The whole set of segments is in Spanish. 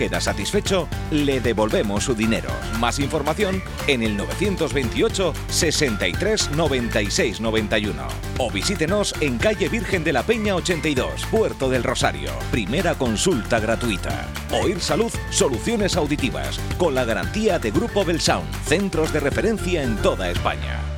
queda satisfecho, le devolvemos su dinero. Más información en el 928 63 96 91 o visítenos en calle Virgen de la Peña 82, Puerto del Rosario. Primera consulta gratuita. Oír Salud, soluciones auditivas, con la garantía de Grupo Belsound, centros de referencia en toda España.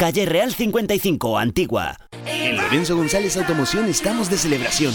Calle Real 55, Antigua. En Lorenzo González Automoción estamos de celebración.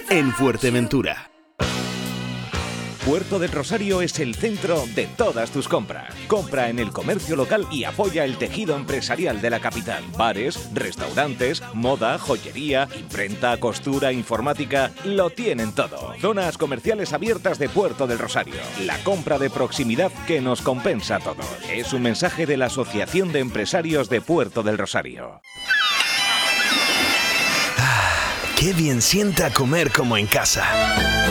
en Fuerteventura. Puerto del Rosario es el centro de todas tus compras. Compra en el comercio local y apoya el tejido empresarial de la capital. Bares, restaurantes, moda, joyería, imprenta, costura, informática, lo tienen todo. Zonas comerciales abiertas de Puerto del Rosario. La compra de proximidad que nos compensa a todos. Es un mensaje de la Asociación de Empresarios de Puerto del Rosario. Qué bien sienta comer como en casa.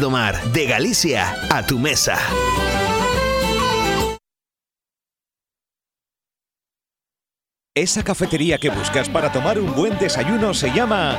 de Galicia a tu mesa. Esa cafetería que buscas para tomar un buen desayuno se llama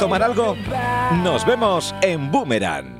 tomar algo? Nos vemos en Boomerang.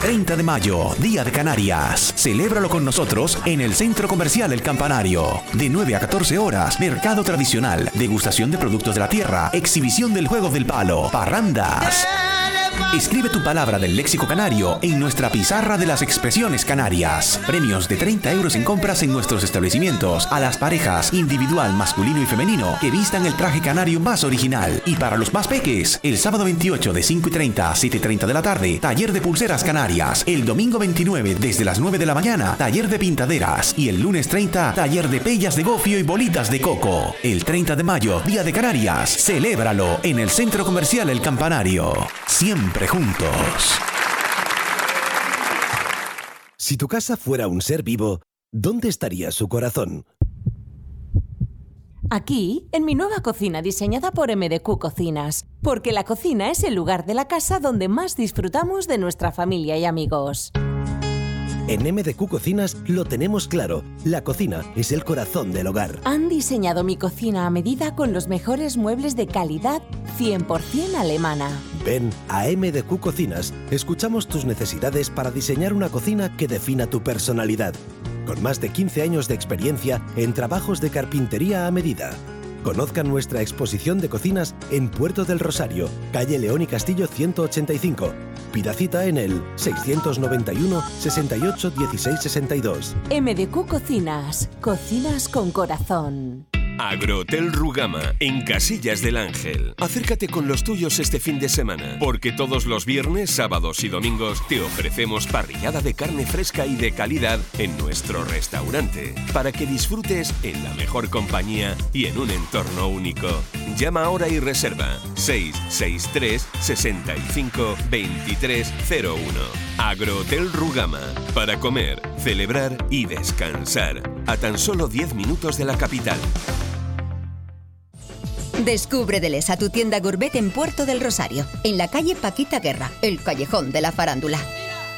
30 de mayo, Día de Canarias. Celébralo con nosotros en el Centro Comercial El Campanario. De 9 a 14 horas, mercado tradicional, degustación de productos de la tierra, exhibición del juego del palo, parrandas. Escribe tu palabra del léxico canario en nuestra pizarra de las expresiones canarias. Premios de 30 euros en compras en nuestros establecimientos a las parejas individual, masculino y femenino que vistan el traje canario más original. Y para los más peques, el sábado 28 de 5 y 30 a 7 y 30 de la tarde, taller de pulseras canarias. El domingo 29 desde las 9 de la mañana, taller de pintaderas. Y el lunes 30, taller de pellas de gofio y bolitas de coco. El 30 de mayo, Día de Canarias. Celébralo en el Centro Comercial El Campanario. Siempre juntos. Si tu casa fuera un ser vivo, ¿dónde estaría su corazón? Aquí, en mi nueva cocina diseñada por MDQ Cocinas, porque la cocina es el lugar de la casa donde más disfrutamos de nuestra familia y amigos. En MDQ Cocinas lo tenemos claro. La cocina es el corazón del hogar. Han diseñado mi cocina a medida con los mejores muebles de calidad 100% alemana. Ven a MDQ Cocinas. Escuchamos tus necesidades para diseñar una cocina que defina tu personalidad. Con más de 15 años de experiencia en trabajos de carpintería a medida. Conozcan nuestra exposición de cocinas en Puerto del Rosario, calle León y Castillo 185. Pida cita en el 691 68 16 62. MDQ Cocinas. Cocinas con corazón. Agrohotel Rugama, en Casillas del Ángel. Acércate con los tuyos este fin de semana, porque todos los viernes, sábados y domingos te ofrecemos parrillada de carne fresca y de calidad en nuestro restaurante, para que disfrutes en la mejor compañía y en un entorno único. Llama ahora y reserva 663 65 2301. Agrohotel Rugama, para comer, celebrar y descansar, a tan solo 10 minutos de la capital. Descubre Delesa, tu tienda gourmet en Puerto del Rosario, en la calle Paquita Guerra, el callejón de la farándula.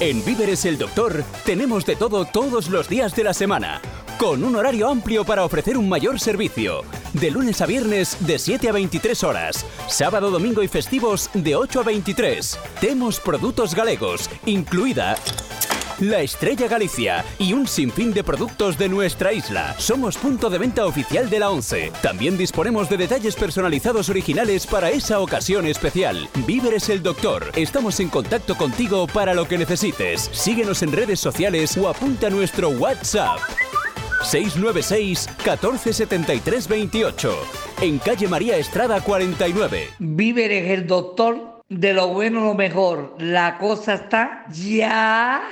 En Víveres el Doctor tenemos de todo todos los días de la semana, con un horario amplio para ofrecer un mayor servicio. De lunes a viernes de 7 a 23 horas, sábado, domingo y festivos de 8 a 23. Temos productos galegos, incluida la Estrella Galicia y un sinfín de productos de nuestra isla. Somos punto de venta oficial de la ONCE. También disponemos de detalles personalizados originales para esa ocasión especial. Víveres el Doctor. Estamos en contacto contigo para lo que necesites. Síguenos en redes sociales o apunta a nuestro WhatsApp. 696 1473 28 en calle María Estrada 49. Víveres el doctor de lo bueno lo mejor. La cosa está ya.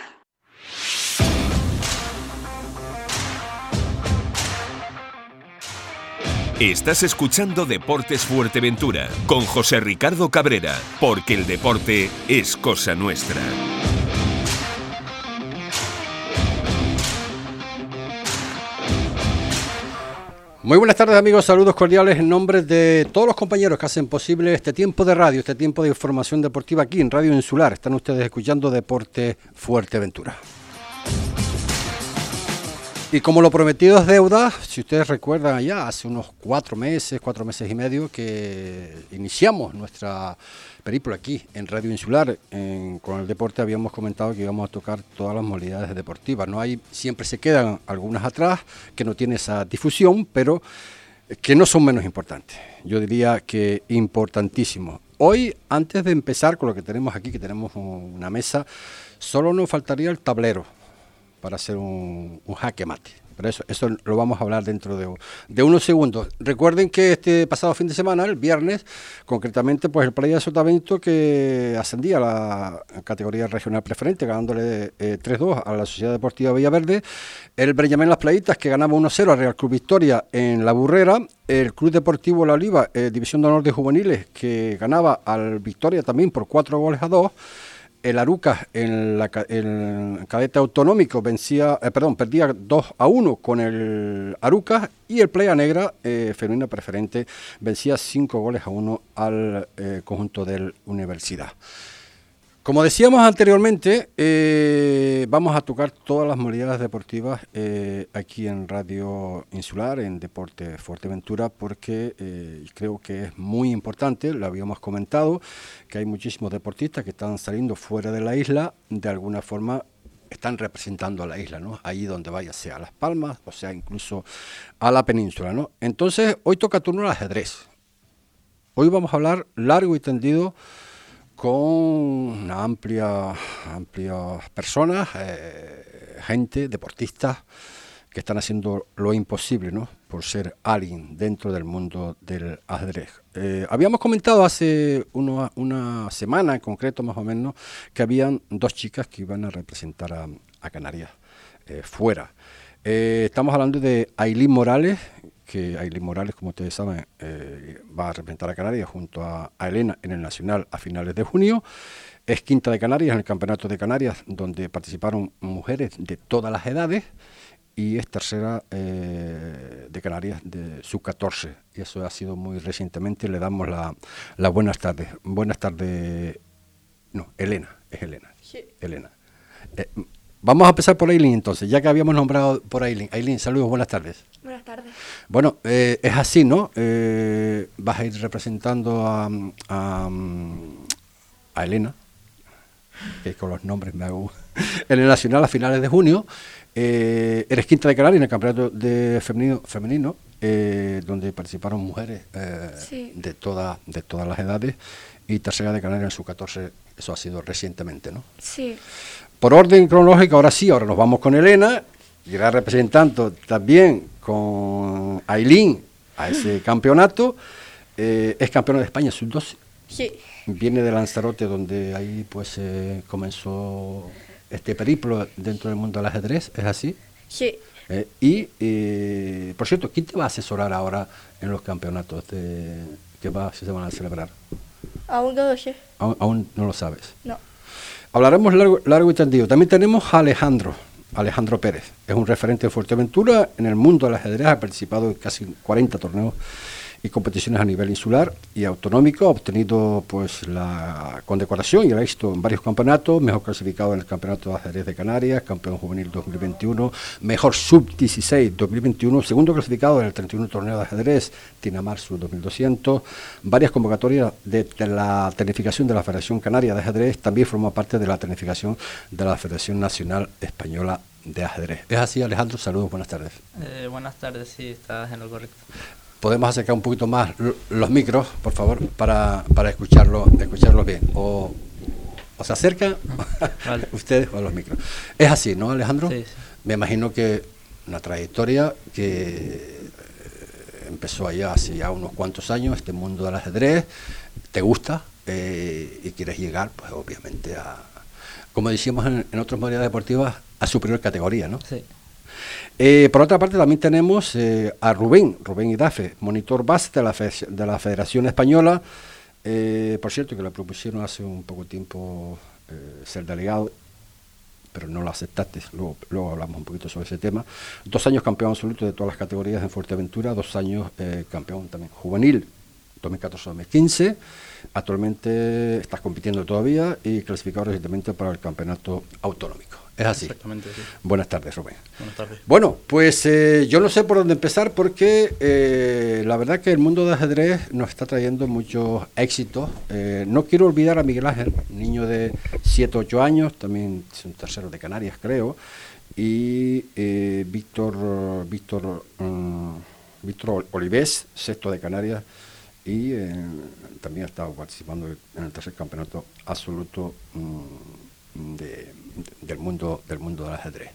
Estás escuchando Deportes Fuerteventura con José Ricardo Cabrera, porque el deporte es cosa nuestra. Muy buenas tardes amigos, saludos cordiales en nombre de todos los compañeros que hacen posible este tiempo de radio, este tiempo de información deportiva aquí en Radio Insular. Están ustedes escuchando Deporte Fuerteventura. Y como lo prometido es deuda, si ustedes recuerdan ya hace unos cuatro meses, cuatro meses y medio que iniciamos nuestra periplo aquí en Radio Insular, con el deporte habíamos comentado que íbamos a tocar todas las modalidades deportivas. No hay, siempre se quedan algunas atrás que no tienen esa difusión, pero que no son menos importantes. Yo diría que importantísimo. Hoy, antes de empezar con lo que tenemos aquí, que tenemos una mesa, solo nos faltaría el tablero para hacer un, jaque mate. Pero eso, eso lo vamos a hablar dentro de, de, unos segundos. Recuerden que este pasado fin de semana, el viernes, concretamente, pues el Playa de Sotavento que ascendía a la categoría regional preferente, ganándole 3-2 eh, a la Sociedad Deportiva Villaverde. El Breñamén Las Playitas que ganaba 1-0 al Real Club Victoria en La Burrera. El Club Deportivo La Oliva, eh, División de Honor de Juveniles, que ganaba al Victoria también por 4 goles a 2 el Aruca en la, el cadete autonómico vencía, eh, perdón, perdía 2 a 1 con el Aruca y el Playa Negra, eh, femenina preferente, vencía 5 goles a 1 al eh, conjunto del Universidad. Como decíamos anteriormente, eh, vamos a tocar todas las modalidades deportivas eh, aquí en Radio Insular, en Deporte Fuerteventura, porque eh, creo que es muy importante, lo habíamos comentado, que hay muchísimos deportistas que están saliendo fuera de la isla, de alguna forma están representando a la isla, ¿no? Ahí donde vaya, sea a Las Palmas, o sea incluso a la península, ¿no? Entonces, hoy toca turno al ajedrez. Hoy vamos a hablar largo y tendido con una amplia, amplia personas, eh, gente, deportistas, que están haciendo lo imposible, ¿no? Por ser alguien dentro del mundo del ajedrez. Eh, habíamos comentado hace una semana en concreto, más o menos, que habían dos chicas que iban a representar a, Canarias eh, fuera. Estamos hablando de Aileen Morales, que Aileen Morales, como ustedes saben, va a representar a Canarias junto a, a Elena en el Nacional a finales de junio. Es quinta de Canarias en el Campeonato de Canarias, donde participaron mujeres de todas las edades y es tercera eh, de Canarias de sub-14. Y eso ha sido muy recientemente. Le damos las la buenas tardes. Buenas tardes. No, Elena, es Elena. Sí. Elena. Eh, vamos a empezar por Aileen entonces, ya que habíamos nombrado por Aileen. Aileen, saludos, buenas tardes. Buenas tardes. Bueno, eh, es así, ¿no? vas a ir representando a, a, a Elena, que con los nombres me hago, en el Nacional a finales de junio. Eh, eres quinta de Canarias en el campeonato de femenino, femenino eh, donde participaron mujeres eh, de, toda, de todas las edades y tercera de Canarias en su 14, eso ha sido recientemente, ¿no? Sí. Por orden cronológico, ahora sí, ahora nos vamos con Elena, irá representando también con Aileen a ese campeonato. es campeona de España sub-12. Sí. Viene de Lanzarote, donde ahí pues comenzó este periplo dentro del mundo del ajedrez, ¿es así? Sí. Eh, y, eh, por cierto, ¿quién te va a asesorar ahora en los campeonatos que va, se van a celebrar? Aún no lo sé. ¿Aún, no lo sabes? No. Hablaremos largo, largo y tendido. También tenemos a Alejandro, Alejandro Pérez. Es un referente de Fuerteventura en el mundo del ajedrez, ha participado en casi 40 torneos y competiciones a nivel insular y autonómico. Ha obtenido pues la condecoración y el éxito en varios campeonatos, mejor clasificado en el Campeonato de Ajedrez de Canarias, campeón juvenil 2021, mejor sub-16 2021, segundo clasificado en el 31 torneo de ajedrez Tinamar Sub 2200, varias convocatorias de, la tenificación de la Federación Canaria de Ajedrez, también forma parte de la tenificación de la Federación Nacional Española de ajedrez. Es así, Alejandro, saludos, buenas tardes. Eh, buenas tardes, sí, estás en lo correcto podemos acercar un poquito más los micros, por favor, para, para escucharlo, escucharlos bien. O, se acercan ustedes o a los micros. Es así, ¿no, Alejandro? Sí, Me imagino que una trayectoria que eh, empezó allá hace ya unos cuantos años, este mundo del ajedrez, te gusta eh, y quieres llegar, pues obviamente a, como decíamos en, en otras modalidades deportivas, a superior categoría, ¿no? Sí. Eh, por otra parte, también tenemos eh, a Rubén, Rubén Idafe, monitor base de la, de la Federación Española. Eh, por cierto, que le propusieron hace un poco tiempo ser delegado, pero no lo aceptaste. Luego, luego hablamos un poquito sobre ese tema. Dos años campeón absoluto de todas las categorías en Fuerteventura, dos años campeón también juvenil, 2014-2015. Actualmente estás compitiendo todavía y clasificado recientemente para el campeonato autonómico. Es así. Exactamente, sí. Buenas tardes, Rubén. Buenas tardes. Bueno, pues eh, yo no sé por dónde empezar porque eh, la verdad que el mundo de ajedrez nos está trayendo muchos éxitos. Eh, no quiero olvidar a Miguel Ángel, niño de 7 8 años, también es un tercero de Canarias, creo, y Víctor Víctor mm, Víctor Olivés, sexto de Canarias, y también ha estado participando en el tercer campeonato absoluto mm, de del mundo del mundo del ajedrez.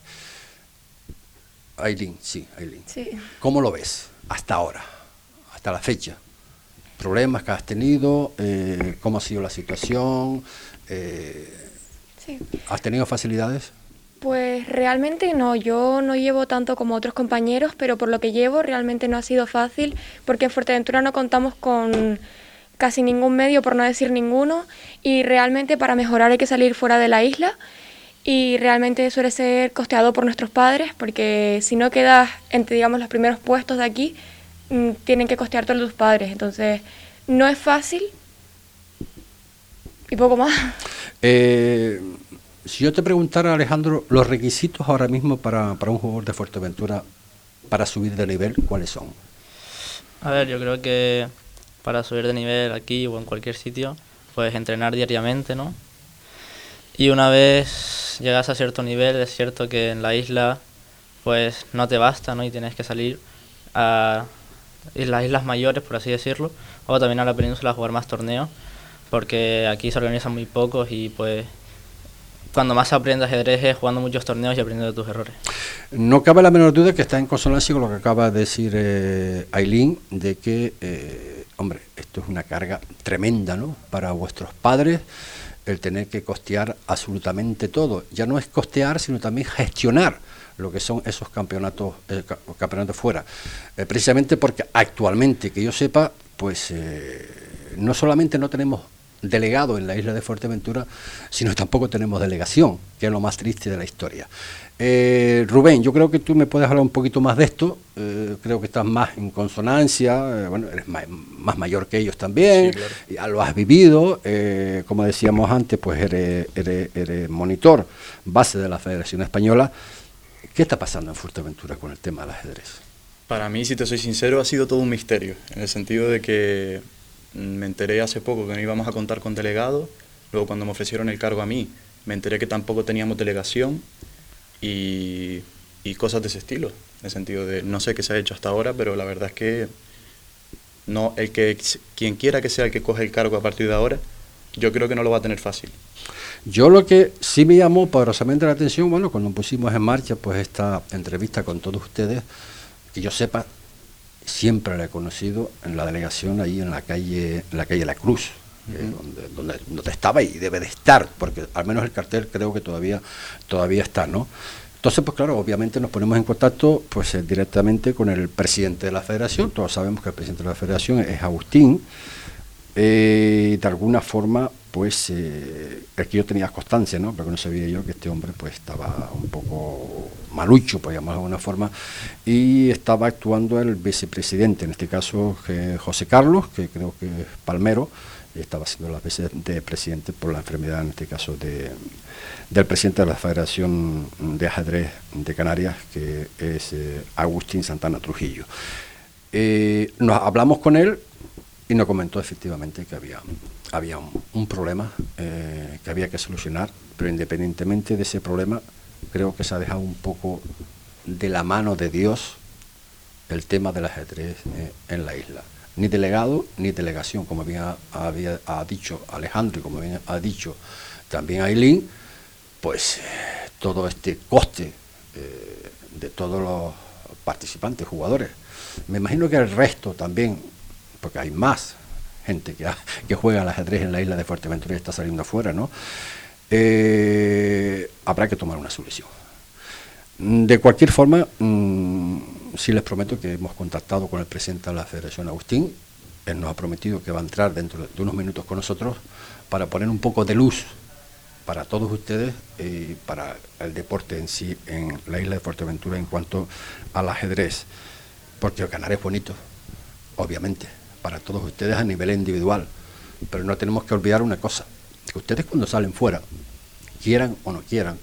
Aileen, sí, Aileen. Sí. ¿Cómo lo ves hasta ahora, hasta la fecha? ¿Problemas que has tenido? Eh, ¿Cómo ha sido la situación? Eh, sí. ¿Has tenido facilidades? Pues realmente no, yo no llevo tanto como otros compañeros, pero por lo que llevo realmente no ha sido fácil, porque en Fuerteventura no contamos con casi ningún medio, por no decir ninguno, y realmente para mejorar hay que salir fuera de la isla y realmente suele ser costeado por nuestros padres porque si no quedas entre digamos los primeros puestos de aquí mm, tienen que costear todos tus padres. Entonces no es fácil. Y poco más. Eh, si yo te preguntara Alejandro los requisitos ahora mismo para, para un jugador de Fuerteventura para subir de nivel cuáles son a ver yo creo que para subir de nivel aquí o en cualquier sitio puedes entrenar diariamente no y una vez llegas a cierto nivel, es cierto que en la isla pues no te basta, ¿no? Y tienes que salir a las islas mayores, por así decirlo, o también a la península a jugar más torneos, porque aquí se organizan muy pocos y pues cuando más aprendes ajedrez es jugando muchos torneos y aprendiendo tus errores. No cabe la menor duda que está en consonancia con lo que acaba de decir eh, Aileen, de que, eh, hombre, esto es una carga tremenda, ¿no? Para vuestros padres, el tener que costear absolutamente todo. Ya no es costear, sino también gestionar lo que son esos campeonatos, eh, campeonatos fuera. precisamente porque actualmente, que yo sepa, pues no solamente no tenemos delegado en la isla de Fuerteventura, sino tampoco tenemos delegación, que es lo más triste de la historia. Eh, Rubén, yo creo que tú me puedes hablar un poquito más de esto, eh, creo que estás más en consonancia, eh, bueno, eres más, mayor que ellos también, ya lo has vivido, como decíamos antes, pues eres, eres, monitor, base de la Federación Española. ¿Qué está pasando en Fuerteventura con el tema del ajedrez? Para mí, si te soy sincero, ha sido todo un misterio, en el sentido de que me enteré hace poco que no íbamos a contar con delegado, luego cuando me ofrecieron el cargo a mí, me enteré que tampoco teníamos delegación y, cosas de ese estilo, en el sentido de no sé qué se ha hecho hasta ahora, pero la verdad es que no el que quien quiera que sea el que coge el cargo a partir de ahora, yo creo que no lo va a tener fácil. Yo lo que sí me llamó poderosamente la atención, bueno, cuando pusimos en marcha pues esta entrevista con todos ustedes, que yo sepa, siempre la he conocido en la delegación ahí en la calle, en la calle La Cruz, donde, donde, estaba y debe de estar, porque al menos el cartel creo que todavía, todavía está, ¿no? Entonces, pues claro, obviamente nos ponemos en contacto pues eh, directamente con el presidente de la federación, todos sabemos que el presidente de la federación es Agustín, eh, de alguna forma pues eh, que yo tenía constancia, ¿no? Porque no sabía yo que este hombre pues estaba un poco malucho, por llamarlo de alguna forma, y estaba actuando el vicepresidente, en este caso José Carlos, que creo que es Palmero, estaba siendo la vicepresidente por la enfermedad, en este caso de, del presidente de la Federación de Ajedrez de Canarias, que es eh, Agustín Santana Trujillo. Eh, nos hablamos con él y nos comentó efectivamente que había había un, problema eh, que había que solucionar, pero independientemente de ese problema, creo que se ha dejado un poco de la mano de Dios el tema del ajedrez eh, en la isla. Ni delegado ni delegación, como bien había, ha dicho Alejandro y como bien ha dicho también Aileen, pues todo este coste eh, de todos los participantes, jugadores. Me imagino que el resto también, porque hay más, gente que, juega al ajedrez en la isla de Fuerteventura y está saliendo afuera, ¿no? Eh, habrá que tomar una solución. De cualquier forma, mm, sí les prometo que hemos contactado con el presidente de la Federación, Agustín. Él nos ha prometido que va a entrar dentro de unos minutos con nosotros para poner un poco de luz para todos ustedes y para el deporte en sí en la isla de Fuerteventura en cuanto al ajedrez. Porque ganar es bonito, obviamente para todos ustedes a nivel individual. Pero no tenemos que olvidar una cosa, que ustedes cuando salen fuera, quieran o no quieran,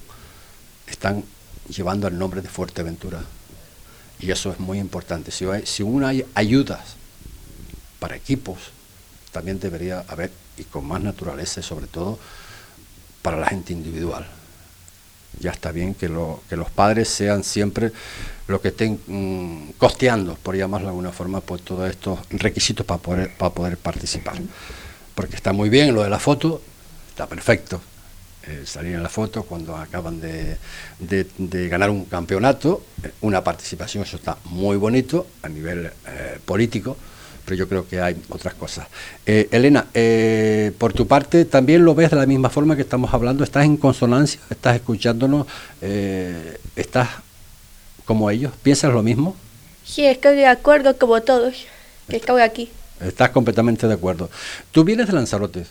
están llevando el nombre de Fuerteventura. Y eso es muy importante. Si, hay, si uno hay ayudas para equipos, también debería haber, y con más naturaleza, sobre todo para la gente individual. Ya está bien que, lo, que los padres sean siempre lo que estén mm, costeando, por llamarlo de alguna forma, pues todos estos requisitos para poder, para poder participar. Porque está muy bien lo de la foto, está perfecto. Eh, salir en la foto cuando acaban de, ganar un campeonato, eh, una participación, eso está muy bonito a nivel eh, político, pero yo creo que hay otras cosas. Elena, por tu parte, ¿también lo ves de la misma forma que estamos hablando? ¿Estás en consonancia? ¿Estás escuchándonos? ¿Estás como ellos? ¿Piensas lo mismo? Sí, estoy de acuerdo como todos, que estoy aquí. Estás completamente de acuerdo. ¿Tú vienes de Lanzarote?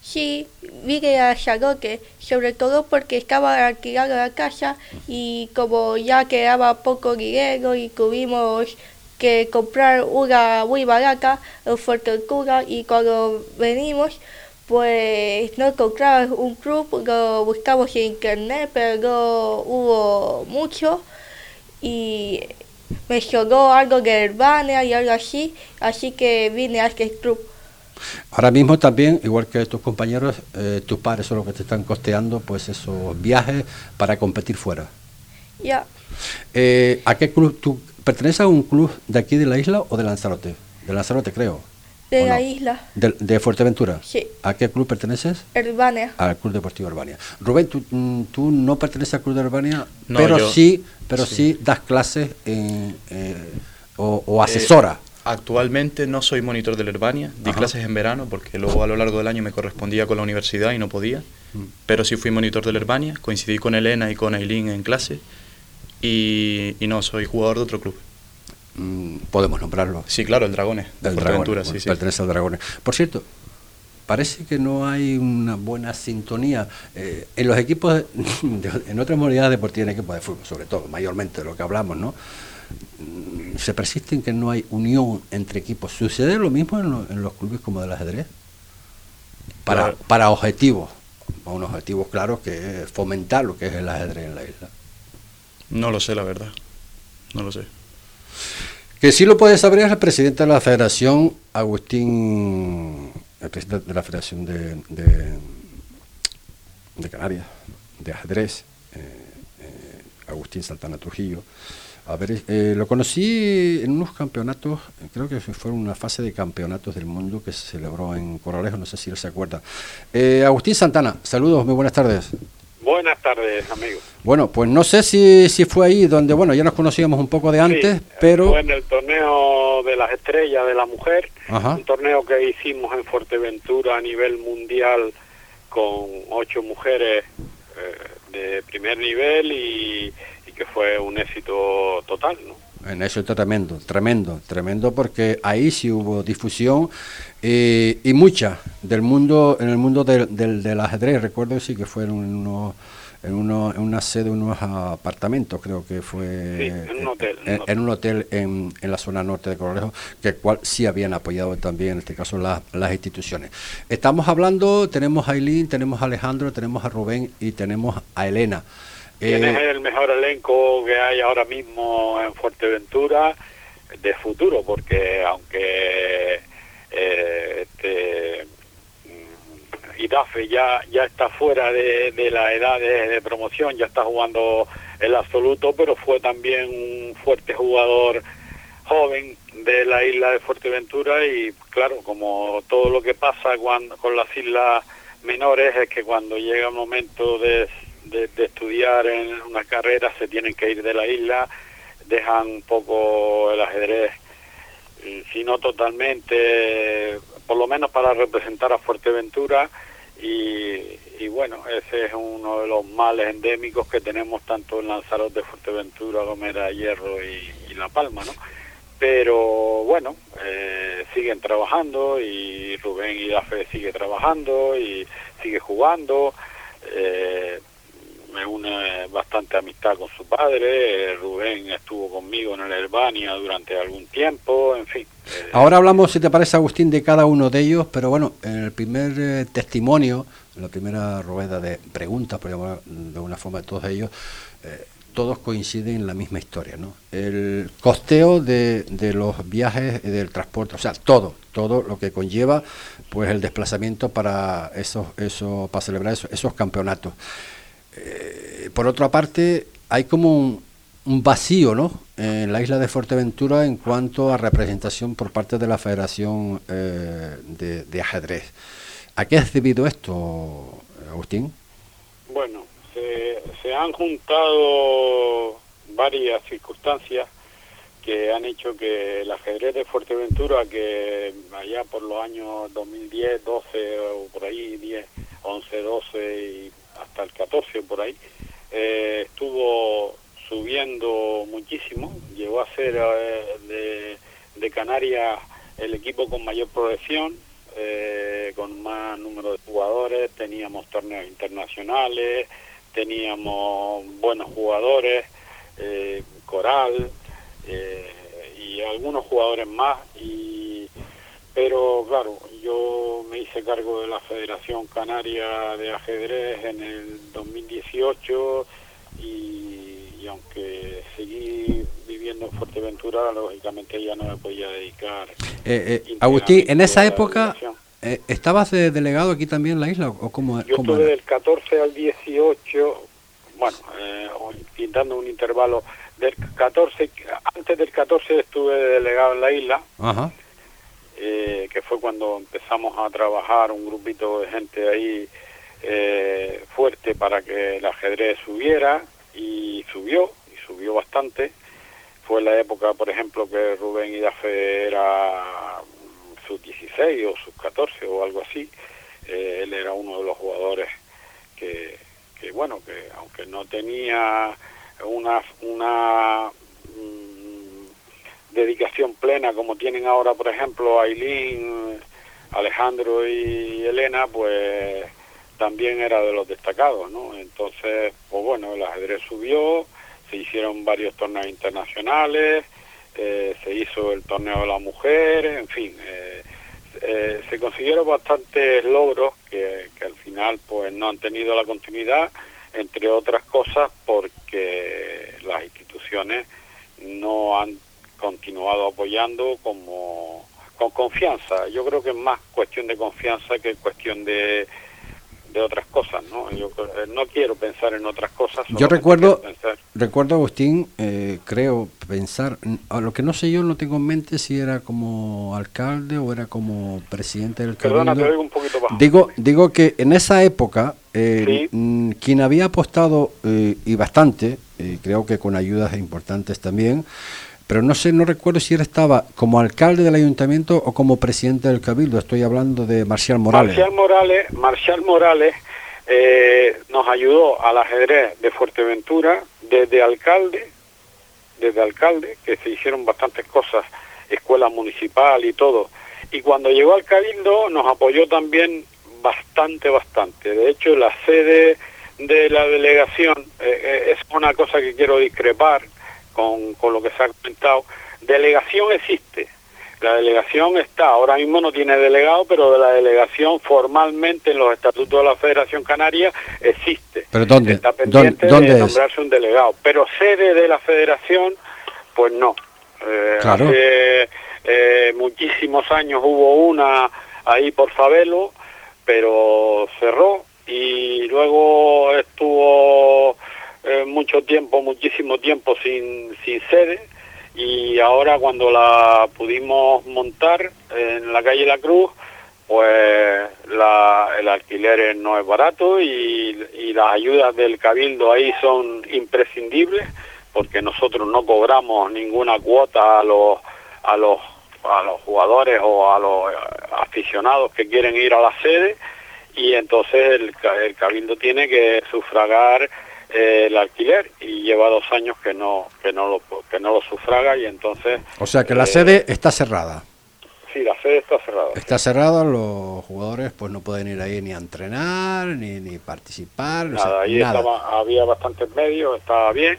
Sí, vine a Lanzarote, sobre todo porque estaba alquilando la casa y como ya quedaba poco dinero y tuvimos que comprar una muy barata en Fuerteventura y cuando venimos pues no encontramos un club, lo buscamos en internet pero no hubo mucho y me sonó algo de Urbana y algo así, así que vine a este club. Ahora mismo también, igual que tus compañeros, eh, tus padres son los que te están costeando pues esos viajes para competir fuera. Ya. Eh, ¿A qué club tú perteneces a un club de aquí de la isla o de Lanzarote? De Lanzarote creo. de ¿o la no? isla, ¿De, de Fuerteventura? Sí. ¿A qué club perteneces? Urbana. Al Club Deportivo Urbania. Rubén, ¿tú, mm, tú no perteneces al Club de Urbania, No, pero yo- sí, pero sí. sí. das clases en, eh, o, o asesora. Eh, actualmente no soy monitor del Herbania, di Ajá. clases en verano porque luego a lo largo del año me correspondía con la universidad y no podía. Mm. Pero sí fui monitor del Herbania, coincidí con Elena y con Aileen en clase y, y no, soy jugador de otro club. Mm, podemos nombrarlo. Sí, claro, el Dragones, de Del Dragones, sí, sí. Pertenece al Dragones. Por cierto, parece que no hay una buena sintonía eh, en los equipos, de- en otras modalidades deportivas, en equipos de fútbol, sobre todo, mayormente de lo que hablamos, ¿no? Mm, Se persiste en que no hay unión entre equipos. ¿Sucede lo mismo en, lo- en los clubes como del ajedrez? Para, Claro. para objetivos, unos objetivos claros que es fomentar lo que es el ajedrez en la isla. No lo sé, la verdad. No lo sé. Que sí lo puede saber es el presidente de la Federación, Agustín, el presidente de la Federación de, de, Canarias, de ajedrez, eh, eh, Agustín Santana Trujillo. A ver, eh, lo conocí en unos campeonatos, creo que fue una fase de campeonatos del mundo que se celebró en Corralejo, no sé si él se acuerda. Eh, Agustín Santana, saludos, muy buenas tardes. Buenas tardes, amigos. Bueno, pues no sé si, si fue ahí donde, bueno, ya nos conocíamos un poco de antes, Sí, pero... Fue en el torneo de las estrellas de la mujer, Ajá. un torneo que hicimos en Fuerteventura a nivel mundial con ocho mujeres eh, de primer nivel y, y que fue un éxito total, ¿no? En eso está tremendo, tremendo, tremendo porque ahí sí hubo difusión eh, y mucha del mundo, en el mundo del, del, del ajedrez, recuerdo sí que fueron en, unos- en, uno- en una sede, unos apartamentos, creo que fue Sí, en un hotel, en en, un hotel en, en la zona norte de Corralejo, que cual sí habían apoyado también, en este caso, las, las instituciones. Estamos hablando, tenemos a Aileen, tenemos a Alejandro, tenemos a Rubén y tenemos a Elena. ¿Quién Eh, es el mejor elenco que hay ahora mismo en Fuerteventura de futuro? Porque aunque eh, este, mm, ya, ya está fuera de, de la edad de, promoción, ya está jugando el absoluto, pero fue también un fuerte jugador joven de la isla de Fuerteventura y claro, como todo lo que pasa cuando, con las islas menores es que cuando llega el momento de, de- de estudiar en una carrera se tienen que ir de la isla, dejan un poco el ajedrez, si no totalmente, por lo menos para representar a Fuerteventura y, y bueno, ese es uno de los males endémicos que tenemos tanto en Lanzarote, Fuerteventura, Gomera, Hierro y, y La Palma, ¿no? pero bueno, eh, siguen trabajando y Rubén Idafe sigue trabajando y sigue jugando. eh, me une bastante amistad con su padre. Rubén estuvo conmigo en el Herbania durante algún tiempo, en fin. eh, Ahora hablamos, si te parece, Agustín, de cada uno de ellos, pero bueno, en el primer eh, testimonio, en la primera rueda de preguntas, por llamar de una forma de todos ellos, eh, todos coinciden en la misma historia, ¿no? El costeo de, de los viajes del transporte, o sea, todo, todo lo que conlleva, pues el desplazamiento para esos, esos para celebrar esos, esos campeonatos. Eh, por otra parte, hay como un, vacío ¿no? en la isla de Fuerteventura en cuanto a representación por parte de la Federación eh, de, de Ajedrez. ¿A qué es debido esto, Agustín? Bueno, se, se han juntado varias circunstancias que han hecho que el ajedrez de Fuerteventura, que allá por los años 2010, 12 o por ahí, 10, 11, 12 y hasta el 14 por ahí, eh, estuvo subiendo muchísimo, llegó a ser eh, de, de Canarias el equipo con mayor progresión, eh, con más número de jugadores, teníamos torneos internacionales, teníamos buenos jugadores, eh, Coral eh, y algunos jugadores más, y, pero claro, yo me hice cargo de la Federación Canaria de Ajedrez en el 2018 y, y aunque seguí viviendo en Fuerteventura, lógicamente ya no me podía dedicar Eh, eh, Agustín, en esa época, eh, ¿estabas de delegado aquí también en la isla o cómo, Yo cómo estuve era? del 14 al 18, bueno, eh, pintando un intervalo del 14, antes del 14 estuve delegado en la isla Ajá. Eh, que fue cuando empezamos a trabajar un grupito de gente ahí eh, fuerte para que el ajedrez subiera y subió, y subió bastante. Fue la época, por ejemplo, que Rubén Idafe era sus 16 o sus 14 o algo así. Eh, él era uno de los jugadores que, que, bueno, que aunque no tenía una, una mm, dedicación plena como tienen ahora, por ejemplo, Aileen, Alejandro y Elena, pues también era de los destacados, ¿no? Entonces, pues bueno, el ajedrez subió, se hicieron varios torneos internacionales, eh, se hizo el torneo de la mujer, en fin, eh, eh, se consiguieron bastantes logros que, que al final pues no han tenido la continuidad, entre otras cosas porque las instituciones no han continuado apoyando como con confianza. Yo creo que es más cuestión de confianza que cuestión de, de otras cosas, ¿no? Yo eh, no quiero pensar en otras cosas. Yo recuerdo, recuerdo Agustín, eh, creo pensar, a lo que no sé yo no tengo en mente si era como alcalde o era como presidente del Perdona, te oigo un poquito bajo. Digo, digo que en esa época eh, quien había apostado eh, y bastante, eh, creo que con ayudas importantes también, pero no sé, no recuerdo si él estaba como alcalde del ayuntamiento o como presidente del cabildo. Estoy hablando de Marcial Morales. Marcial Morales, Marcial Morales eh, nos ayudó al ajedrez de Fuerteventura desde alcalde, desde alcalde, que se hicieron bastantes cosas, escuela municipal y todo. Y cuando llegó al cabildo nos apoyó también bastante, bastante. De hecho, la sede de la delegación eh, eh, es una cosa que quiero discrepar con, con lo que se ha comentado. Delegación existe. La delegación está, ahora mismo no tiene delegado, pero de la delegación formalmente en los estatutos de la Federación Canaria existe. ¿Pero dónde? Está pendiente ¿Dónde, de es? nombrarse un delegado. Pero sede de la Federación, pues no. Eh, Claro. Hace eh, muchísimos años hubo una ahí por Fabelo, pero cerró y luego estuvo eh, mucho tiempo, muchísimo tiempo sin, sin sede y ahora cuando la pudimos montar en la calle La Cruz, pues la, el alquiler no es barato y, y las ayudas del cabildo ahí son imprescindibles porque nosotros no cobramos ninguna cuota a los a los a los jugadores o a los eh, aficionados que quieren ir a la sede y entonces el, el cabildo tiene que sufragar eh, el alquiler y lleva dos años que no que no lo que no lo sufraga y entonces O sea que la eh, sede está cerrada. sí la sede está cerrada Está cerrada, los jugadores pues no pueden ir ahí ni a entrenar, ni, ni participar, o sea, nada ahí nada. estaba había bastantes medios estaba bien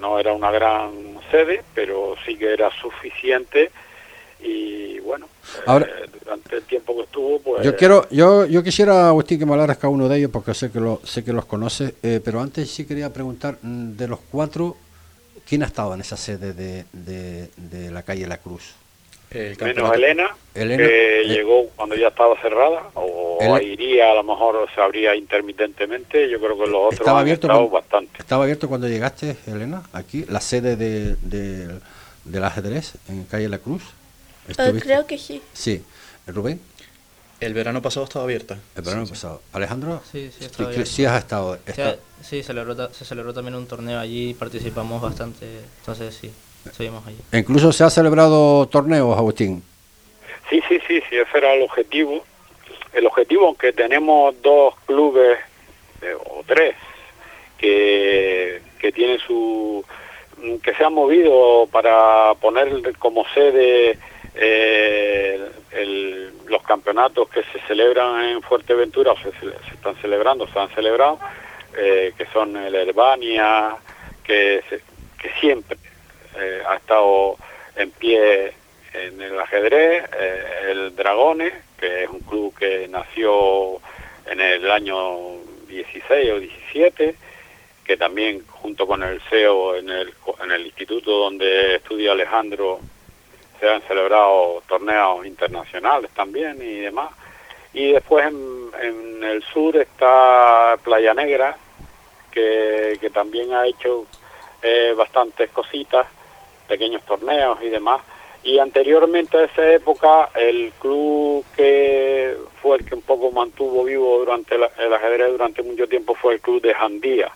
no era una gran sede pero sí que era suficiente y bueno Ahora- eh, durante el tiempo que estuvo pues Yo quiero, yo, yo quisiera, Agustín, que me hablaras cada uno de ellos porque sé que lo, sé que los conoces, eh, pero antes sí quería preguntar mm, de los cuatro, ¿quién ha estado en esa sede de, de, de la calle La Cruz? menos Elena, Elena, que eh, llegó cuando ya estaba cerrada o iría a lo mejor se abría intermitentemente yo creo que los otros Estaba han abierto, estado cuando, bastante estaba abierto cuando llegaste, Elena, aquí, la sede de, de- del ajedrez en calle La Cruz. Eh, creo que sí. Sí. ¿Rubén? El verano pasado estaba abierta. El verano pasado. ¿Alejandro? Sí, sí, estaba sí has estado. Sí, está- sí, celebró se celebró también un torneo allí y participamos bastante. Entonces sí, estuvimos allí. e incluso se ha celebrado torneos, Agustín. Sí, sí, sí, sí, ese era el objetivo. El objetivo, aunque tenemos dos clubes eh, o tres que, que tienen su que se han movido para poner como sede eh, el- los campeonatos que se celebran en Fuerteventura se, se están celebrando, se han celebrado, eh, que son el Herbania, que, que siempre eh, ha estado en pie en el ajedrez, eh, el Dragones, que es un club que nació en el año 16 o 17, que también junto con el CEO en el, en el instituto donde estudia Alejandro se han celebrado torneos internacionales también y demás. Y después en, en el sur está Playa Negra, que, que también ha hecho eh, bastantes cositas, pequeños torneos y demás. Y anteriormente a esa época, el club que fue el que un poco mantuvo vivo durante la- el ajedrez durante mucho tiempo fue el club de Jandía,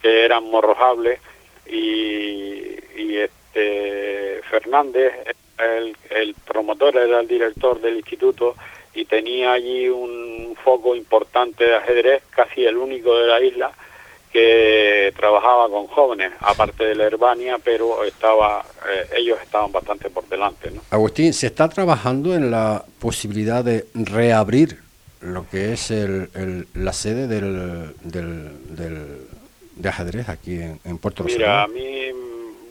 que eran morrojables y, y este Fernández, el, el promotor, era el director del instituto y tenía allí un foco importante de ajedrez, casi el único de la isla, que trabajaba con jóvenes, aparte de la Herbania, pero estaba, eh, ellos estaban bastante por delante. ¿no? Agustín, ¿se está trabajando en la posibilidad de reabrir lo que es el, el- la sede del, del, del- de ajedrez aquí en, en Puerto Mira, a Rosario? mí, mm,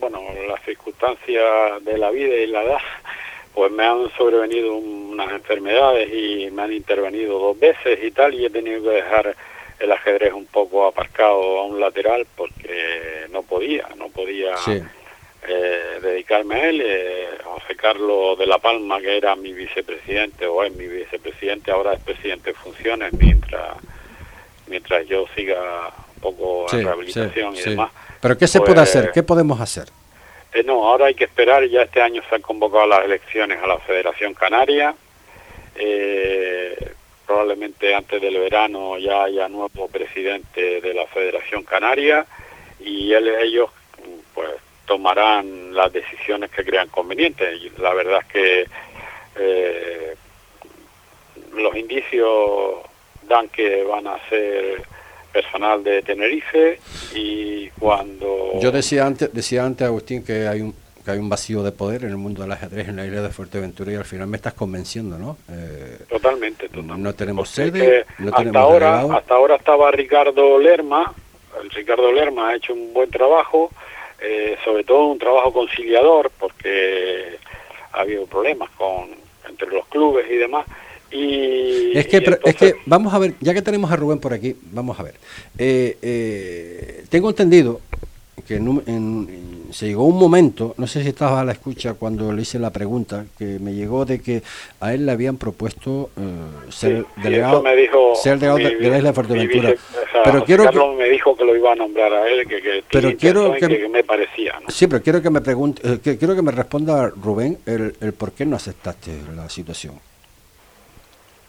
bueno, las circunstancias de la vida y la edad, pues me han sobrevenido unas enfermedades y me han intervenido dos veces y tal, y he tenido que dejar el ajedrez un poco aparcado a un lateral porque no podía, no podía Sí. eh, dedicarme a él. Eh, José Carlos de la Palma, que era mi vicepresidente o es mi vicepresidente, ahora es presidente de funciones mientras mientras yo siga un poco Sí, rehabilitación sí, y sí. demás. ¿Pero qué se Pues, puede hacer? ¿Qué podemos hacer? eh, no, ahora hay que esperar. Ya este año se han convocado las elecciones a la Federación Canaria. Eh, probablemente antes del verano ya haya nuevo presidente de la Federación Canaria y él- ellos pues tomarán las decisiones que crean convenientes. Y la verdad es que eh, los indicios dan que van a ser personal de Tenerife y cuando Yo decía antes, decía antes Agustín, que hay un que hay un vacío de poder en el mundo del ajedrez en la isla de Fuerteventura y al final me estás convenciendo, ¿no? Eh, Totalmente, totalmente. no tenemos sede, no hasta tenemos ahora, delegado. hasta ahora estaba Ricardo Lerma. El Ricardo Lerma ha hecho un buen trabajo, eh, sobre todo un trabajo conciliador, porque ha habido problemas con entre los clubes y demás. Y, Es que, y es que vamos a ver, ya que tenemos a Rubén por aquí, vamos a ver. Eh, eh, tengo entendido que en se llegó un momento, no sé si estabas a la escucha cuando le hice la pregunta, que me llegó de que a él le habían propuesto eh, ser Sí, delegado, eso me dijo ser delegado de, mi- de la isla de Fuerteventura. vice- o sea, pero quiero que, me dijo que lo iba a nombrar a él, que, que Pero quiero que me parecía. ¿no? sí, pero quiero que me pregunte, eh, que, quiero que me responda Rubén el, el por qué no aceptaste la situación.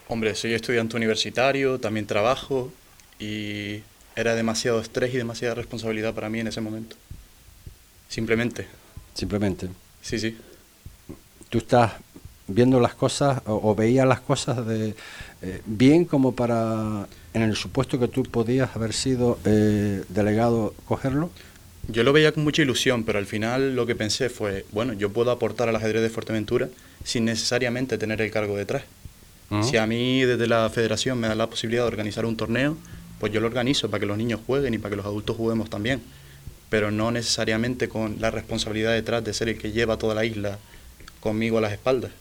Hombre, soy estudiante universitario, también trabajo y era demasiado estrés y demasiada responsabilidad para mí en ese momento. Simplemente. Simplemente. Sí, sí. tú estás viendo las cosas o, o veías las cosas de eh, bien como para en el supuesto que tú podías haber sido eh, delegado cogerlo Yo lo veía con mucha ilusión, pero al final lo que pensé fue, bueno, yo puedo aportar al ajedrez de Fuerteventura sin necesariamente tener el cargo detrás. Si a mí desde la federación me da la posibilidad de organizar un torneo, pues yo lo organizo para que los niños jueguen y para que los adultos juguemos también. Pero no necesariamente con la responsabilidad detrás de ser el que lleva toda la isla conmigo a las espaldas.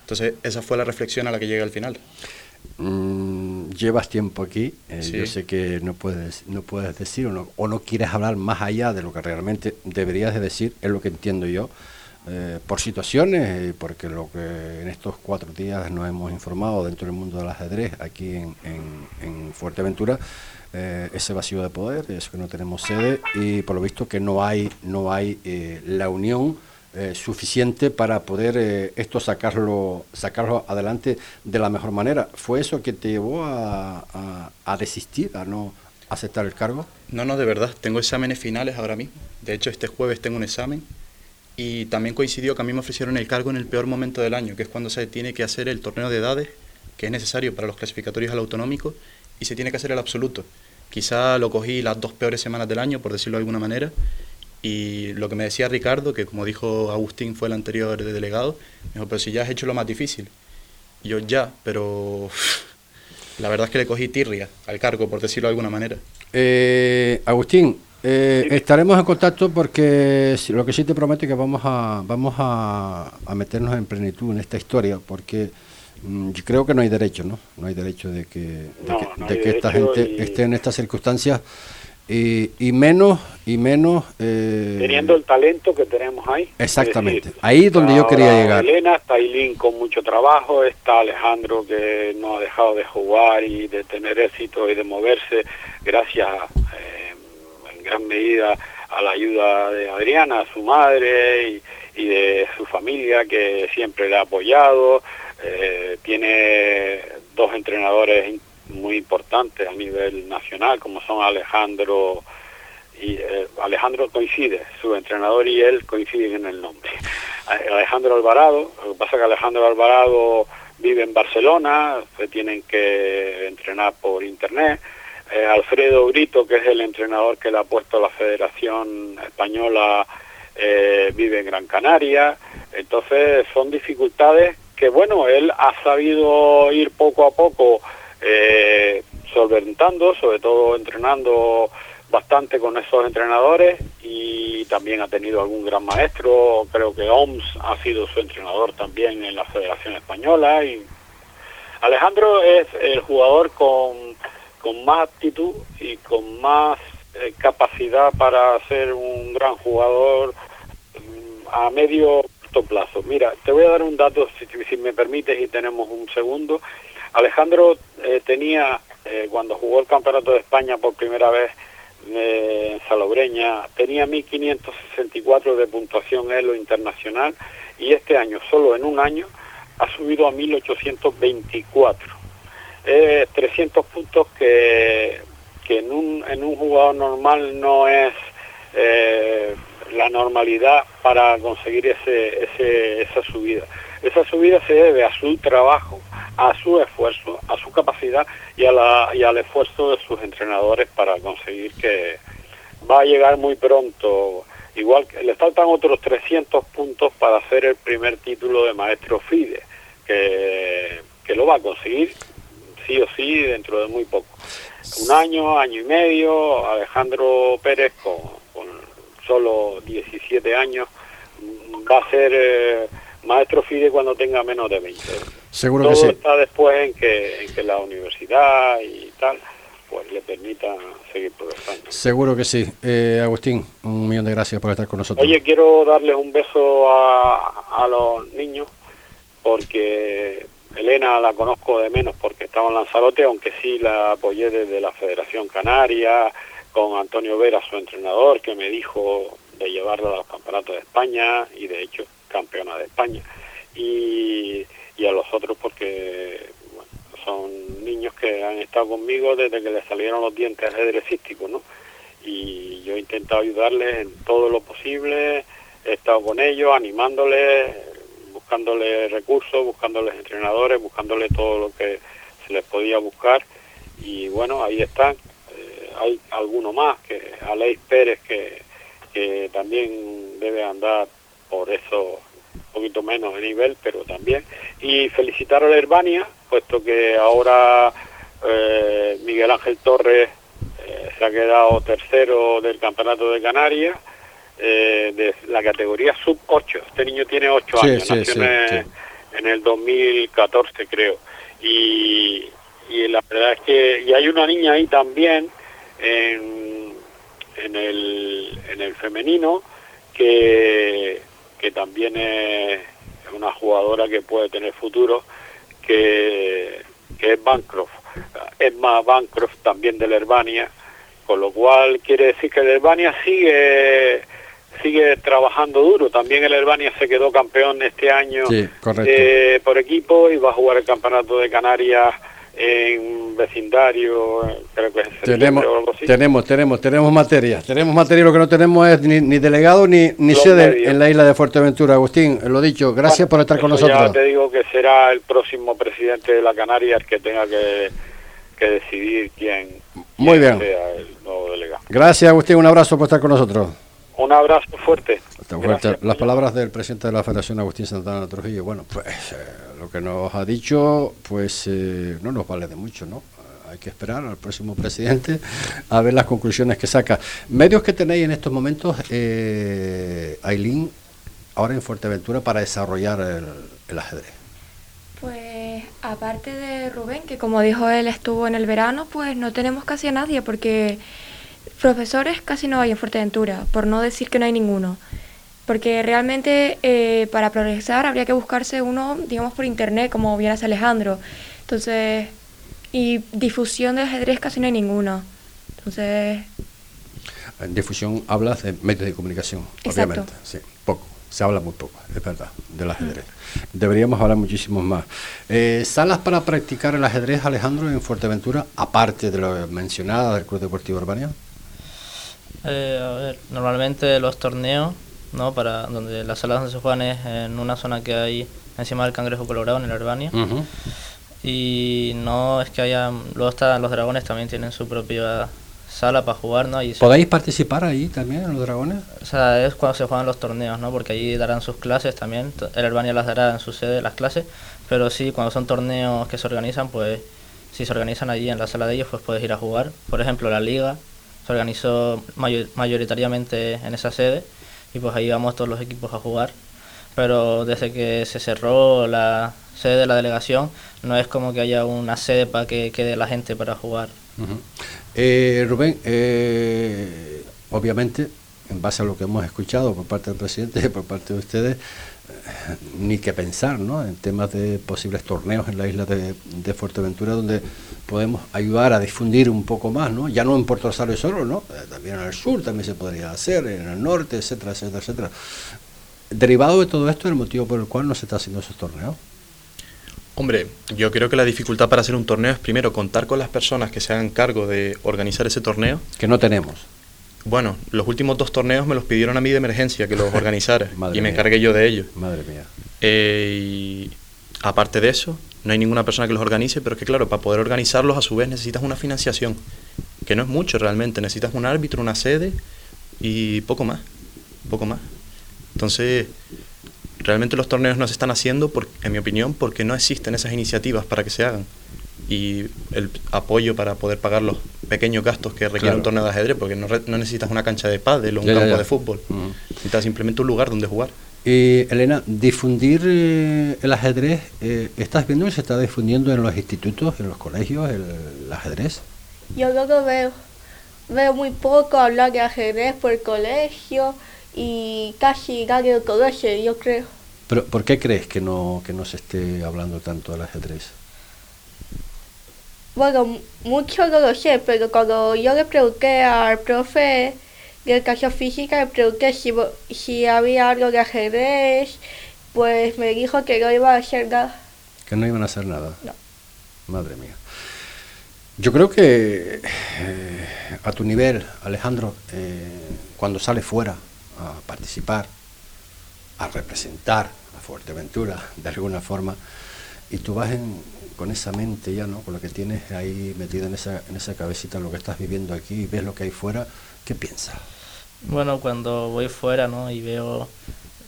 Entonces esa fue la reflexión a la que llegué al final. Mm, llevas tiempo aquí eh, Sí. yo sé que no puedes no puedes decir o no, o no quieres hablar más allá de lo que realmente deberías de decir es lo que entiendo yo eh, por situaciones porque lo que en estos cuatro días nos hemos informado dentro del mundo del ajedrez aquí en, en- en Fuerteventura eh, ese vacío de poder eso que no tenemos sede y por lo visto que no hay no hay eh, la unión eh, suficiente para poder esto sacarlo sacarlo adelante de la mejor manera. ¿Fue eso que te llevó a, a- a desistir, a no aceptar el cargo? No, no, de verdad, tengo exámenes finales ahora mismo. De hecho, este jueves tengo un examen y también coincidió que a mí me ofrecieron el cargo en el peor momento del año, que es cuando se tiene que hacer el torneo de edades, que es necesario para los clasificatorios al autonómico, y se tiene que hacer el absoluto. Quizá lo cogí las dos peores semanas del año, por decirlo de alguna manera, y lo que me decía Ricardo, que como dijo Agustín fue el anterior de delegado, me dijo, pero si ya has hecho lo más difícil. Yo ya, pero la verdad es que le cogí tirria al cargo, por decirlo de alguna manera. Eh, Agustín, eh, estaremos en contacto porque lo que sí te prometo es que vamos a vamos a, a meternos en plenitud en esta historia porque mm, yo creo que no hay derecho, ¿no? No hay derecho de que, de No, que, no de que esta gente y- esté en estas circunstancias y, y menos y menos eh, teniendo el talento que tenemos ahí. exactamente. Decir, Ahí es donde yo quería llegar. Elena, está Ailín con mucho trabajo, está Alejandro que no ha dejado de jugar y de tener éxito y de moverse gracias eh, en gran medida a la ayuda de Adriana, su madre y, de su familia que siempre le ha apoyado. Eh, tiene dos entrenadores muy importantes a nivel nacional, como son Alejandro y eh, Alejandro coincide, su entrenador y él coinciden en el nombre. Alejandro Alvarado, lo que pasa es que Alejandro Alvarado vive en Barcelona, se tienen que entrenar por internet. Eh, Alfredo Brito, que es el entrenador que le ha puesto la Federación Española, eh, vive en Gran Canaria. Entonces son dificultades que, bueno, él ha sabido ir poco a poco eh, solventando, sobre todo entrenando bastante con esos entrenadores y también ha tenido algún gran maestro, creo que OMS ha sido su entrenador también en la Federación Española y Alejandro es el jugador con, con más actitud y con más eh, capacidad para ser un gran jugador mm, a medio plazo. Mira, te voy a dar un dato, si, si me permites, y tenemos un segundo. Alejandro eh, tenía, eh, cuando jugó el Campeonato de España por primera vez, en Salobreña, tenía 1564 de puntuación en lo internacional y este año, solo en un año, ha subido a 1824. Eh, 300 puntos que, que en, un, en un jugador normal no es eh, la normalidad para conseguir ese, ese, esa subida. Esa subida se debe a su trabajo, a su esfuerzo, a su capacidad y, a la, y al esfuerzo de sus entrenadores para conseguir que va a llegar muy pronto. Igual que le faltan otros 300 puntos para hacer el primer título de maestro FIDE, que, que lo va a conseguir sí o sí dentro de muy poco. Un año, año y medio, Alejandro Pérez con, con solo 17 años va a ser eh, maestro FIDE cuando tenga menos de 20. Seguro Todo que sí. está después en que, en que la universidad y tal pues le permita seguir progresando. Seguro que sí. Eh, Agustín, un millón de gracias por estar con nosotros. Oye, quiero darles un beso a, a los niños porque Elena la conozco de menos porque estaba en Lanzarote, aunque sí la apoyé desde la Federación Canaria, con Antonio Vera, su entrenador, que me dijo de llevarla a los campeonatos de España y de hecho campeona de España. Y, y a los otros porque son niños que han estado conmigo desde que les salieron los dientes ajedrecísticos, ¿no? Y yo he intentado ayudarles en todo lo posible, he estado con ellos, animándoles, buscándoles recursos, buscándoles entrenadores, buscándoles todo lo que se les podía buscar. Y bueno, ahí están. Eh, hay alguno más, que Aleix Pérez, que, que también debe andar por eso un poquito menos de nivel, pero también. Y felicitar a la Herbania, puesto que ahora eh, Miguel Ángel Torres eh, se ha quedado tercero del Campeonato de Canarias, eh, de la categoría sub-8. Este niño tiene 8 Sí, años, sí, nació sí, en, en el 2014, creo. Y, y la verdad es que y hay una niña ahí también en, en, el, en el femenino que, que también es una jugadora que puede tener futuro, que, que es Bancroft. Emma Bancroft también de la Herbania, con lo cual quiere decir que el Herbania sigue sigue trabajando duro. También el Herbania se quedó campeón este año Sí, eh, por equipo y va a jugar el campeonato de Canarias en vecindario, eh, creo que es en Tenemos, o algo así. tenemos, tenemos, tenemos materia. Tenemos materia, lo que no tenemos es ni, ni delegado ni, ni Los sede medios. en la isla de Fuerteventura. Agustín, lo dicho, gracias por estar con Eso Ya nosotros. te digo que será el próximo presidente de la Canaria el que tenga que, que decidir quién, Muy quién bien. sea el nuevo delegado. Gracias, Agustín, un abrazo por estar con nosotros. Un abrazo fuerte. Hasta fuerte. Las palabras del presidente de la Federación, Agustín Santana Trujillo. Bueno, pues eh, lo que nos ha dicho, pues eh, no nos vale de mucho, ¿no? Hay que esperar al próximo presidente a ver las conclusiones que saca. Medios que tenéis en estos momentos, eh, Ailín, ahora en Fuerteventura, para desarrollar el, el ajedrez. Pues aparte de Rubén, que como dijo él estuvo en el verano, pues no tenemos casi a nadie porque profesores casi no hay en Fuerteventura, por no decir que no hay ninguno. Porque realmente eh, para progresar habría que buscarse uno, digamos, por internet, como bien hace Alejandro. Entonces, y difusión de ajedrez casi no hay ninguno. Entonces, En difusión hablas de medios de comunicación, Exacto. obviamente. Sí, poco. Se habla muy poco, es verdad, del ajedrez. Deberíamos hablar muchísimo más. Eh, ¿Salas para practicar el ajedrez, Alejandro, en Fuerteventura, aparte de lo mencionado del Club Deportivo Urbania? Eh, a ver, normalmente los torneos, ¿no? Para donde las salas donde se juegan es en una zona que hay encima del Cangrejo Colorado, en el Urbania. Y no es que haya. Luego están los dragones, también tienen su propia sala para jugar, ¿no? Y ¿Podéis participar ahí también en los dragones? O sea, es cuando se juegan los torneos, ¿no? Porque allí darán sus clases también. El Herbania las dará en su sede las clases. Pero sí, cuando son torneos que se organizan, pues si se organizan allí en la sala de ellos, pues puedes ir a jugar. Por ejemplo, la liga se organizó mayoritariamente en esa sede y pues ahí vamos todos los equipos a jugar. Pero desde que se cerró la sede de la delegación, no es como que haya una sede para que quede la gente para jugar. Eh, Rubén, eh, obviamente, en base a lo que hemos escuchado por parte del presidente y por parte de ustedes, eh, ni que pensar ¿no? en temas de posibles torneos en la isla de, Fuerteventura donde podemos ayudar a difundir un poco más, ¿no? ya no en Puerto Rosario solo, ¿no? también en el sur también se podría hacer, en el norte, etcétera, etcétera, etcétera. Derivado de todo esto, el motivo por el cual no se está haciendo esos torneos. Hombre, yo creo que la dificultad para hacer un torneo es primero contar con las personas que se hagan cargo de organizar ese torneo. Que no tenemos. Bueno, los últimos dos torneos me los pidieron a mí de emergencia que los organizara y me encargué yo de ellos. Madre mía. Eh, y aparte de eso, no hay ninguna persona que los organice, pero es que claro, para poder organizarlos a su vez necesitas una financiación, que no es mucho realmente, necesitas un árbitro, una sede y poco más, poco más. Entonces, realmente los torneos no se están haciendo, por, en mi opinión, porque no existen esas iniciativas para que se hagan. Y el apoyo para poder pagar los pequeños gastos que requiere un torneo de ajedrez, porque no, no, necesitas una cancha de pádel o un campo de fútbol. Necesitas simplemente un lugar donde jugar. Eh, Elena, difundir eh, el ajedrez, eh, ¿estás viendo que se está difundiendo en los institutos, en los colegios, el, ajedrez? Yo lo veo. Veo muy poco hablar de ajedrez por el colegio y casi nadie lo conoce, yo creo. Pero ¿por qué crees que no, que no se esté hablando tanto del ajedrez? Bueno, mucho no lo sé, pero cuando yo le pregunté al profe educación física, le pregunté si, si había algo de ajedrez, pues me dijo que no iba a hacer nada. Que no iban a hacer nada. No. Madre mía. Yo creo que eh, a tu nivel, Alejandro, eh, cuando sales fuera a participar, a representar a Fuerteventura de alguna forma, y tú vas con esa mente ya, ¿no? con lo que tienes ahí metido en esa, en esa cabecita, lo que estás viviendo aquí y ves lo que hay fuera, ¿qué piensas? Bueno, cuando voy fuera ¿no? y veo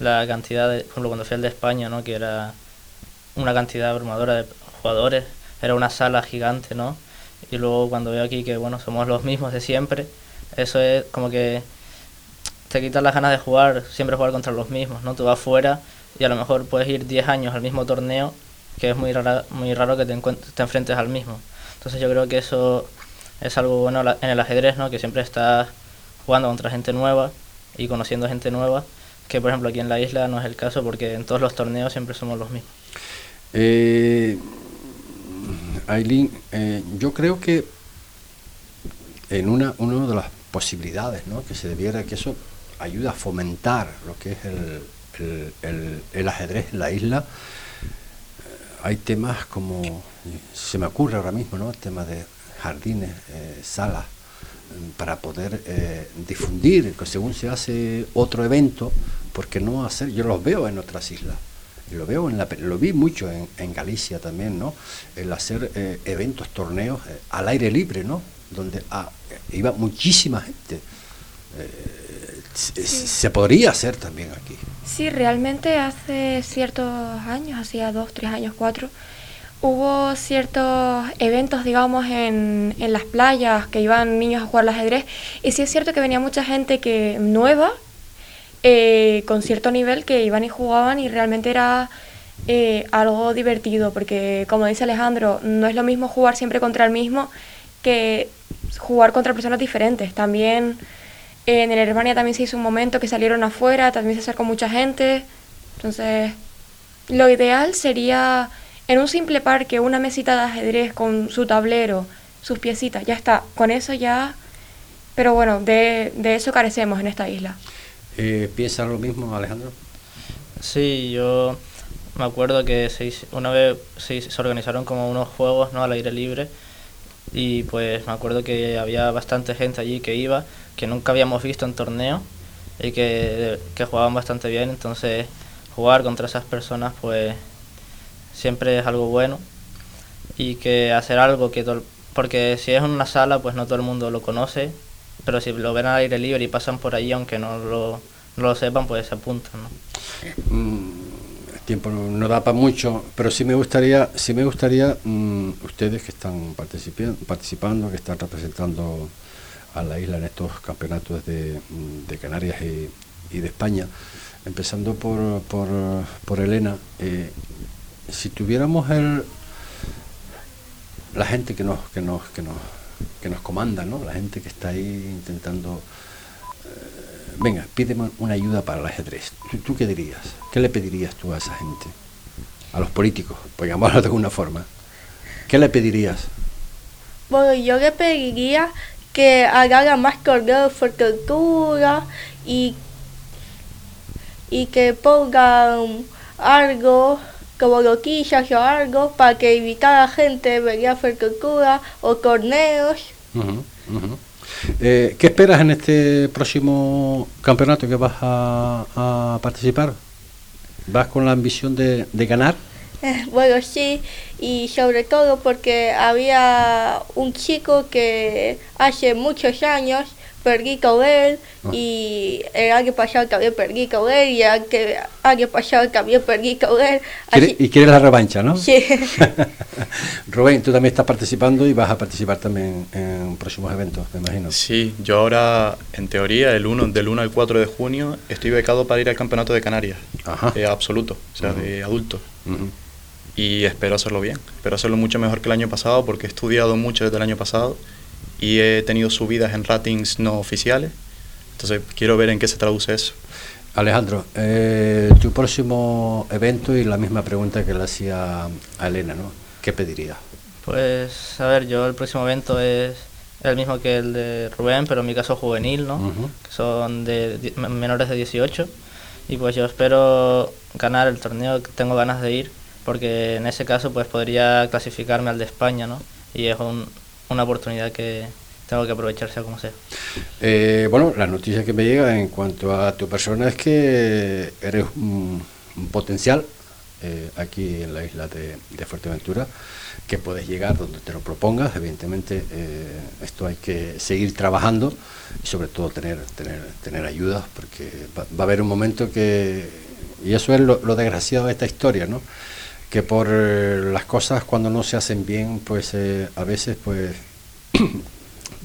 la cantidad, de, por ejemplo, cuando fui al de España, ¿no? que era una cantidad abrumadora de jugadores, era una sala gigante, ¿no? Y luego cuando veo aquí que, bueno, somos los mismos de siempre, eso es como que te quitas las ganas de jugar, siempre jugar contra los mismos, ¿no? Tú vas fuera y a lo mejor puedes ir 10 años al mismo torneo, que es muy, rara, muy raro que te, te enfrentes al mismo. Entonces yo creo que eso es algo bueno en el ajedrez, ¿no? Que siempre estás jugando contra gente nueva y conociendo gente nueva, que por ejemplo aquí en la isla no es el caso porque en todos los torneos siempre somos los mismos. Eh, Aileen, eh, yo creo que en una, una de las posibilidades ¿no? que se debiera que eso ayuda a fomentar lo que es el, ajedrez en la isla. Eh, hay temas como, se me ocurre ahora mismo, ¿no? El tema de jardines, eh, salas, para poder eh, difundir, que según se hace otro evento, porque no hacer, yo los veo en otras islas, lo veo en la, lo vi mucho en, Galicia también, ¿no? El hacer eventos, torneos al aire libre, ¿no? Donde ah, iba muchísima gente se podría hacer también aquí. Sí, realmente hace ciertos años, hacía dos, tres años, cuatro, hubo ciertos eventos, digamos, en, en las playas que iban niños a jugar al ajedrez. Y sí es cierto que venía mucha gente que nueva, eh, con cierto nivel, que iban y jugaban y realmente era eh, algo divertido, porque como dice Alejandro, no es lo mismo jugar siempre contra el mismo que jugar contra personas diferentes. También en el Herbania también se hizo un momento que salieron afuera, también se acercó mucha gente. Entonces, lo ideal sería en un simple parque, una mesita de ajedrez con su tablero, sus piecitas, ya está. Con eso ya. Pero bueno, de, eso carecemos en esta isla. Eh, ¿Piensas lo mismo, Alejandro? Sí, yo me acuerdo que se hizo- una vez se, hizo- se organizaron como unos juegos ¿no? al aire libre y pues me acuerdo que había bastante gente allí que iba, que nunca habíamos visto en torneo y que, que jugaban bastante bien, entonces jugar contra esas personas pues siempre es algo bueno y que hacer algo que todo porque si es en una sala pues no todo el mundo lo conoce pero si lo ven al aire libre y pasan por allí aunque no lo, no lo sepan pues se apuntan ¿no? Mm, el tiempo no, da para mucho, pero sí me gustaría, sí me gustaría mm, ustedes que están participando, que están representando a la isla en estos campeonatos de, mm, de Canarias y, y de España, empezando por, por, por Elena, eh, si tuviéramos el, la gente que nos, que nos, que nos, que nos comanda, ¿no? la gente que está ahí intentando eh, venga, pídeme una ayuda para el ajedrez. ¿Tú, tú qué dirías? ¿Qué le pedirías tú a esa gente? A los políticos, por llamarlo de alguna forma. ¿Qué le pedirías? Bueno, yo le pediría que haga más torneos de cultura y, y que pongan algo como loquillas o algo para que invitar a gente a venir a cultura o torneos. Eh, ¿Qué esperas en este próximo campeonato que vas a, a participar? ¿Vas con la ambición de, de ganar? Eh, Bueno, sí, y sobre todo porque había un chico que hace muchos años perdí con él y el año pasado también perdí con él y el año pasado también perdí con él. ¿Quiere- Así- y quieres la revancha, ¿no? Sí. Rubén, tú también estás participando y vas a participar también en próximos eventos, me imagino. Sí, yo ahora, en teoría, el 1, del 1 al 4 de junio, estoy becado para ir al Campeonato de Canarias. Eh, absoluto, o sea, de adulto. Y espero hacerlo bien. Espero hacerlo mucho mejor que el año pasado porque he estudiado mucho desde el año pasado y he tenido subidas en ratings no oficiales. Entonces, quiero ver en qué se traduce eso. Alejandro, eh, tu próximo evento y la misma pregunta que le hacía a Elena, ¿no? ¿Qué pedirías? Pues, a ver, yo el próximo evento es el mismo que el de Rubén, pero en mi caso juvenil, ¿no? Ujú. Que son de menores de 18. Y pues yo espero ganar el torneo, tengo ganas de ir, porque en ese caso pues podría clasificarme al de España, ¿no? Y es un- una oportunidad que tengo que aprovechar sea como sea. Eh, bueno, la noticia que me llega en cuanto a tu persona es que eres un, potencial eh, aquí en la isla de, Fuerteventura, que puedes llegar donde te lo propongas. Evidentemente, eh, esto hay que seguir trabajando y sobre todo tener, tener, tener ayudas, porque va, a haber un momento que, y eso es lo desgraciado de esta historia, ¿no? Que por eh, las cosas cuando no se hacen bien, pues eh, a veces pues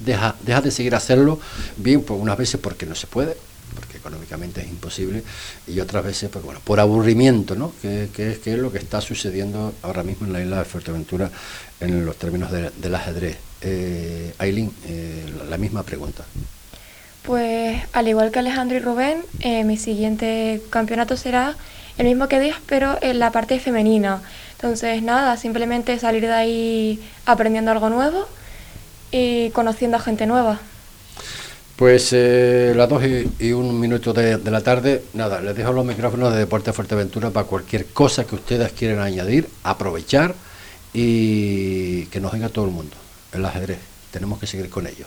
deja, de seguir hacerlo bien, pues unas veces porque no se puede, porque económicamente es imposible, y otras veces pues, bueno, por aburrimiento, ¿no? que, que es, que es lo que está sucediendo ahora mismo en la isla de Fuerteventura en los términos de- del ajedrez. Eh, Aileen, eh, la, la misma pregunta. Pues al igual que Alejandro y Rubén, eh, mi siguiente campeonato será el mismo que Díaz, pero en la parte femenina. Entonces nada, simplemente salir de ahí aprendiendo algo nuevo y conociendo a gente nueva. Pues eh, las dos y, un minuto de, de la tarde, nada, les dejo los micrófonos de Deporte Fuerteventura para cualquier cosa que ustedes quieran añadir, aprovechar y que nos venga todo el mundo. El ajedrez, tenemos que seguir con ello.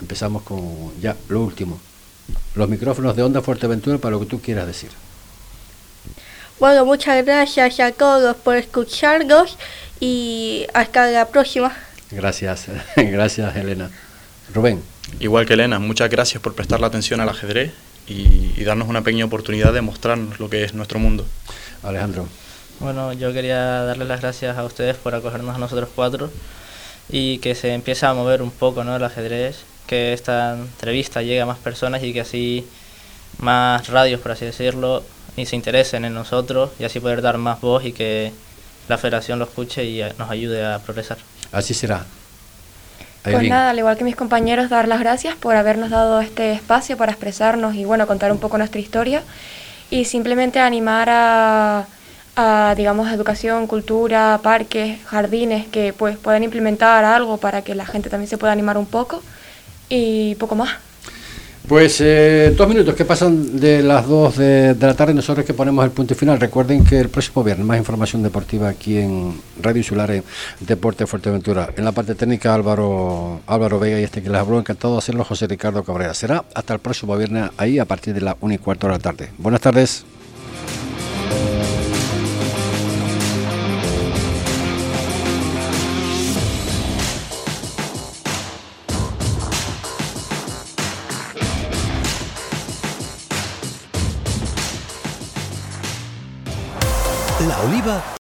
Empezamos con ya lo último. Los micrófonos de Onda Fuerteventura para lo que tú quieras decir. Bueno, muchas gracias a todos por escucharnos y hasta la próxima. Gracias, gracias Elena. Rubén. Igual que Elena, muchas gracias por prestar la atención al ajedrez y, y darnos una pequeña oportunidad de mostrarnos lo que es nuestro mundo. Alejandro. Bueno, yo quería darles las gracias a ustedes por acogernos a nosotros cuatro y que se empiece a mover un poco ¿no? el ajedrez, que esta entrevista llegue a más personas y que así más radios, por así decirlo, y se interesen en nosotros y así poder dar más voz y que la federación lo escuche y eh, nos ayude a progresar. Así será. Pues Aileen. nada, al igual que mis compañeros, dar las gracias por habernos dado este espacio para expresarnos y bueno, contar un poco nuestra historia y simplemente animar a, a, digamos, educación, cultura, parques, jardines que pues puedan implementar algo para que la gente también se pueda animar un poco y poco más. Pues eh, dos minutos que pasan de las dos de, la tarde, nosotros que ponemos el punto final. Recuerden que el próximo viernes más información deportiva aquí en Radio Insular en Deporte Fuerteventura. En la parte técnica Álvaro Álvaro Vega y este que les habló, encantado de hacerlo José Ricardo Cabrera. Será hasta el próximo viernes ahí a partir de la 1 y cuarto de la tarde. Buenas tardes. La Oliva